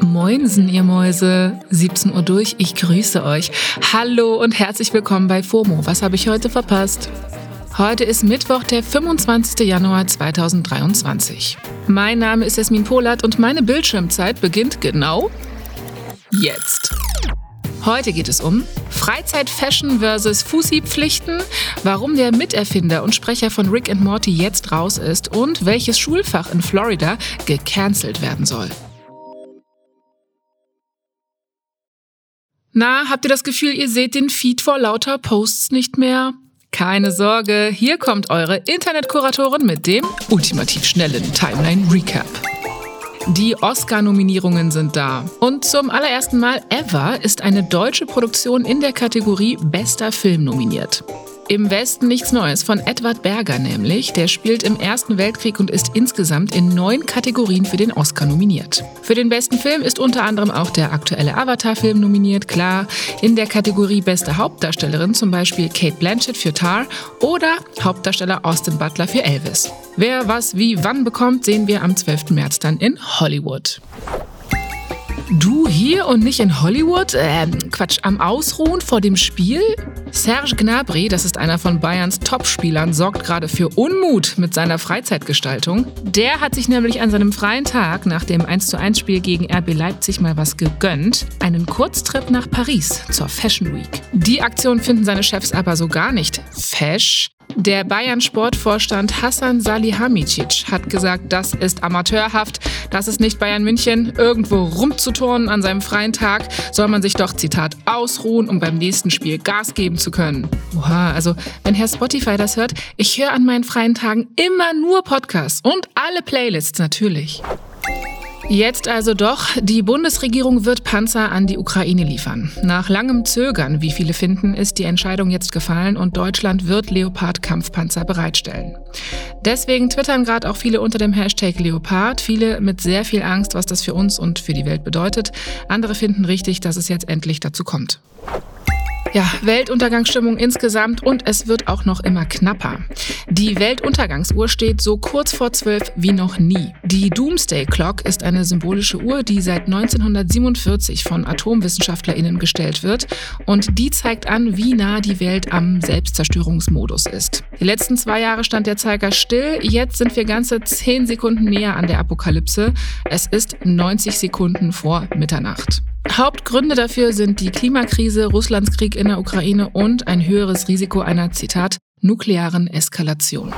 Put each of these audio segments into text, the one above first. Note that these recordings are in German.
Moinsen, ihr Mäuse. 17 Uhr durch, ich grüße euch. Hallo und herzlich willkommen bei FOMO. Was habe ich heute verpasst? Heute ist Mittwoch, der 25. Januar 2023. Mein Name ist Jasmin Polat und meine Bildschirmzeit beginnt genau jetzt. Heute geht es um Freizeit-Fashion versus Fussi-Pflichten, warum der Miterfinder und Sprecher von Rick and Morty jetzt raus ist und welches Schulfach in Florida gecancelt werden soll. Na, habt ihr das Gefühl, ihr seht den Feed vor lauter Posts nicht mehr? Keine Sorge, hier kommt eure Internetkuratorin mit dem ultimativ schnellen Timeline Recap. Die Oscar-Nominierungen sind da. Und zum allerersten Mal ever ist eine deutsche Produktion in der Kategorie Bester Film nominiert. Im Westen nichts Neues von Edward Berger nämlich. Der spielt im Ersten Weltkrieg und ist insgesamt in neun Kategorien für den Oscar nominiert. Für den besten Film ist unter anderem auch der aktuelle Avatar-Film nominiert, klar. In der Kategorie Beste Hauptdarstellerin zum Beispiel Kate Blanchett für Tar oder Hauptdarsteller Austin Butler für Elvis. Wer was wie wann bekommt, sehen wir am 12. März dann in Hollywood. Du hier und nicht in Hollywood? Ähm, Quatsch, am Ausruhen vor dem Spiel? Serge Gnabry, das ist einer von Bayerns Topspielern, sorgt gerade für Unmut mit seiner Freizeitgestaltung. Der hat sich nämlich an seinem freien Tag nach dem 1:1 Spiel gegen RB Leipzig mal was gegönnt. Einen Kurztrip nach Paris zur Fashion Week. Die Aktion finden seine Chefs aber so gar nicht fesch. Der Bayern-Sportvorstand Hassan Salihamidzic hat gesagt, das ist amateurhaft, das ist nicht Bayern München. Irgendwo rumzuturnen an seinem freien Tag soll man sich doch, Zitat, ausruhen, um beim nächsten Spiel Gas geben zu können. Oha, also wenn Herr Spotify das hört, ich höre an meinen freien Tagen immer nur Podcasts und alle Playlists natürlich. Jetzt also doch, die Bundesregierung wird Panzer an die Ukraine liefern. Nach langem Zögern, wie viele finden, ist die Entscheidung jetzt gefallen und Deutschland wird Leopard-Kampfpanzer bereitstellen. Deswegen twittern gerade auch viele unter dem Hashtag Leopard, viele mit sehr viel Angst, was das für uns und für die Welt bedeutet. Andere finden richtig, dass es jetzt endlich dazu kommt. Ja, Weltuntergangsstimmung insgesamt und es wird auch noch immer knapper. Die Weltuntergangsuhr steht so kurz vor zwölf wie noch nie. Die Doomsday Clock ist eine symbolische Uhr, die seit 1947 von AtomwissenschaftlerInnen gestellt wird und die zeigt an, wie nah die Welt am Selbstzerstörungsmodus ist. Die letzten zwei Jahre stand der Zeiger still, jetzt sind wir ganze zehn Sekunden näher an der Apokalypse. Es ist 90 Sekunden vor Mitternacht. Hauptgründe dafür sind die Klimakrise, Russlands Krieg in der Ukraine und ein höheres Risiko einer, Zitat, nuklearen Eskalation.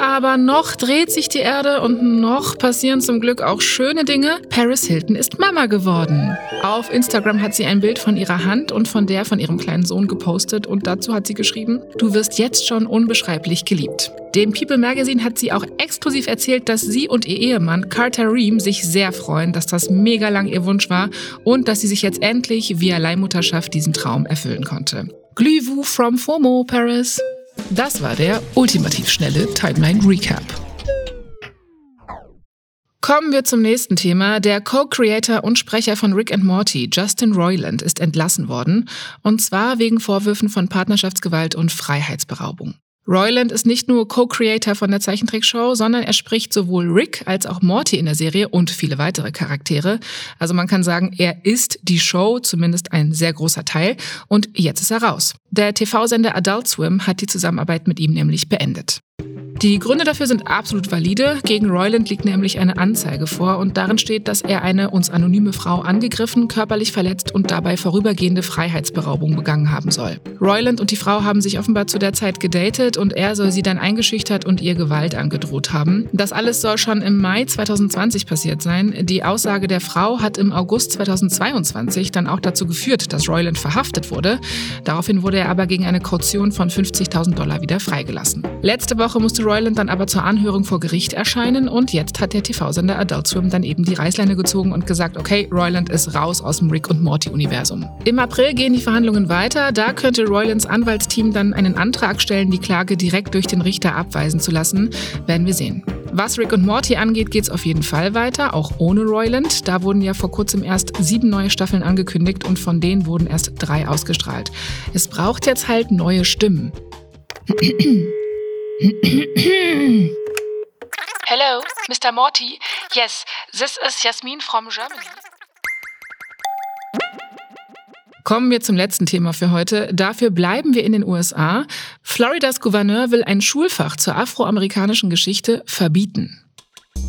Aber noch dreht sich die Erde und noch passieren zum Glück auch schöne Dinge. Paris Hilton ist Mama geworden. Auf Instagram hat sie ein Bild von ihrer Hand und von der von ihrem kleinen Sohn gepostet und dazu hat sie geschrieben, du wirst jetzt schon unbeschreiblich geliebt. Dem People Magazine hat sie auch exklusiv erzählt, dass sie und ihr Ehemann Carter Ream sich sehr freuen, dass das mega lang ihr Wunsch war und dass sie sich jetzt endlich via Leihmutterschaft diesen Traum erfüllen konnte. Glühwu from FOMO, Paris. Das war der ultimativ schnelle Timeline Recap. Kommen wir zum nächsten Thema. Der Co-Creator und Sprecher von Rick and Morty, Justin Roiland, ist entlassen worden. Und zwar wegen Vorwürfen von Partnerschaftsgewalt und Freiheitsberaubung. Royland ist nicht nur Co-Creator von der Zeichentrickshow, sondern er spricht sowohl Rick als auch Morty in der Serie und viele weitere Charaktere. Also man kann sagen, er ist die Show, zumindest ein sehr großer Teil. Und jetzt ist er raus. Der TV-Sender Adult Swim hat die Zusammenarbeit mit ihm nämlich beendet. Die Gründe dafür sind absolut valide. Gegen Royland liegt nämlich eine Anzeige vor und darin steht, dass er eine uns anonyme Frau angegriffen, körperlich verletzt und dabei vorübergehende Freiheitsberaubung begangen haben soll. Royland und die Frau haben sich offenbar zu der Zeit gedatet und er soll sie dann eingeschüchtert und ihr Gewalt angedroht haben. Das alles soll schon im Mai 2020 passiert sein. Die Aussage der Frau hat im August 2022 dann auch dazu geführt, dass Royland verhaftet wurde. Daraufhin wurde er aber gegen eine Kaution von 50.000 Dollar wieder freigelassen. Letzte Woche musste Royland dann aber zur Anhörung vor Gericht erscheinen und jetzt hat der TV-Sender Adult Swim dann eben die Reißleine gezogen und gesagt, okay, Royland ist raus aus dem Rick und Morty-Universum. Im April gehen die Verhandlungen weiter. Da könnte Roylands Anwaltsteam dann einen Antrag stellen, die Klage direkt durch den Richter abweisen zu lassen. Werden wir sehen. Was Rick und Morty angeht, geht es auf jeden Fall weiter, auch ohne Royland. Da wurden ja vor kurzem erst sieben neue Staffeln angekündigt und von denen wurden erst drei ausgestrahlt. Es braucht jetzt halt neue Stimmen. Hello, Mr. Morty. Yes, this is Jasmin from Germany. Kommen wir zum letzten Thema für heute. Dafür bleiben wir in den USA. Floridas Gouverneur will ein Schulfach zur afroamerikanischen Geschichte verbieten.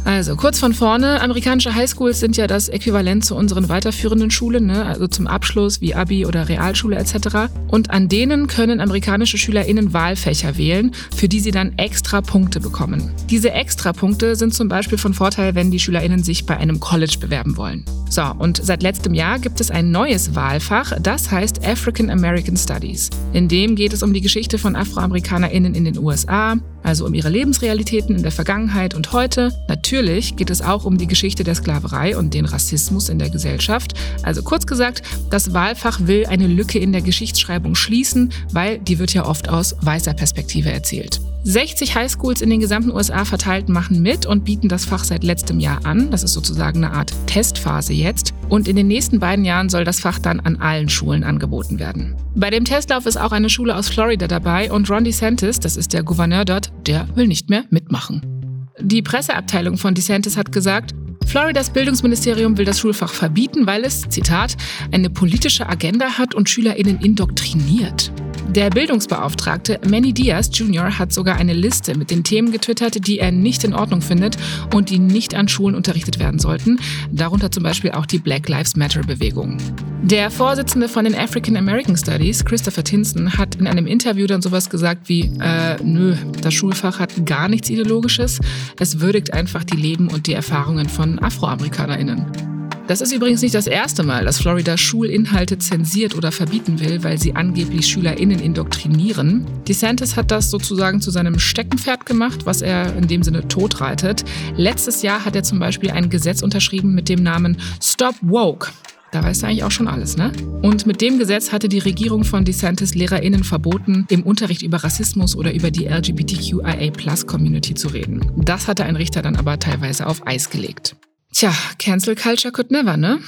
Also kurz von vorne, amerikanische Highschools sind ja das Äquivalent zu unseren weiterführenden Schulen, ne? also zum Abschluss wie Abi oder Realschule etc. Und an denen können amerikanische SchülerInnen Wahlfächer wählen, für die sie dann extra Punkte bekommen. Diese extra Punkte sind zum Beispiel von Vorteil, wenn die SchülerInnen sich bei einem College bewerben wollen. So, und seit letztem Jahr gibt es ein neues Wahlfach, das heißt African American Studies. In dem geht es um die Geschichte von AfroamerikanerInnen in den USA, also um ihre Lebensrealitäten in der Vergangenheit und heute. Natürlich geht es auch um die Geschichte der Sklaverei und den Rassismus in der Gesellschaft. Also kurz gesagt, das Wahlfach will eine Lücke in der Geschichtsschreibung schließen, weil die wird ja oft aus weißer Perspektive erzählt. 60 Highschools in den gesamten USA verteilt machen mit und bieten das Fach seit letztem Jahr an. Das ist sozusagen eine Art Testphase jetzt. Und in den nächsten beiden Jahren soll das Fach dann an allen Schulen angeboten werden. Bei dem Testlauf ist auch eine Schule aus Florida dabei und Ron DeSantis, das ist der Gouverneur dort, der will nicht mehr mitmachen. Die Presseabteilung von DeSantis hat gesagt, Floridas Bildungsministerium will das Schulfach verbieten, weil es, Zitat, eine politische Agenda hat und SchülerInnen indoktriniert. Der Bildungsbeauftragte Manny Diaz Jr. hat sogar eine Liste mit den Themen getwittert, die er nicht in Ordnung findet und die nicht an Schulen unterrichtet werden sollten, darunter zum Beispiel auch die Black Lives Matter Bewegung. Der Vorsitzende von den African American Studies, Christopher Tinson, hat in einem Interview dann sowas gesagt wie, äh, nö, das Schulfach hat gar nichts Ideologisches, es würdigt einfach die Leben und die Erfahrungen von AfroamerikanerInnen. Das ist übrigens nicht das erste Mal, dass Florida Schulinhalte zensiert oder verbieten will, weil sie angeblich SchülerInnen indoktrinieren. DeSantis hat das sozusagen zu seinem Steckenpferd gemacht, was er in dem Sinne totreitet. Letztes Jahr hat er zum Beispiel ein Gesetz unterschrieben mit dem Namen Stop Woke. Da weißt du eigentlich auch schon alles, ne? Und mit dem Gesetz hatte die Regierung von DeSantis LehrerInnen verboten, im Unterricht über Rassismus oder über die LGBTQIA-Plus-Community zu reden. Das hatte ein Richter dann aber teilweise auf Eis gelegt. Tja, Cancel Culture could never, ne?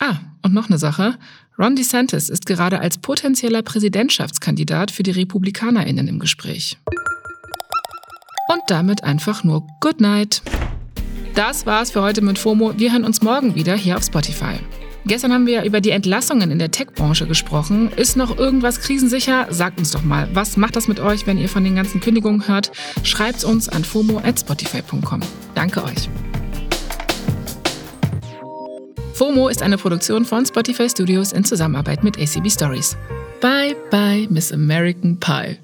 Ah, und noch eine Sache. Ron DeSantis ist gerade als potenzieller Präsidentschaftskandidat für die RepublikanerInnen im Gespräch. Und damit einfach nur Good Night. Das war's für heute mit FOMO. Wir hören uns morgen wieder hier auf Spotify. Gestern haben wir über die Entlassungen in der Tech-Branche gesprochen. Ist noch irgendwas krisensicher? Sagt uns doch mal, was macht das mit euch, wenn ihr von den ganzen Kündigungen hört? Schreibt uns an fomo@spotify.com. Danke euch. FOMO ist eine Produktion von Spotify Studios in Zusammenarbeit mit ACB Stories. Bye bye, Miss American Pie.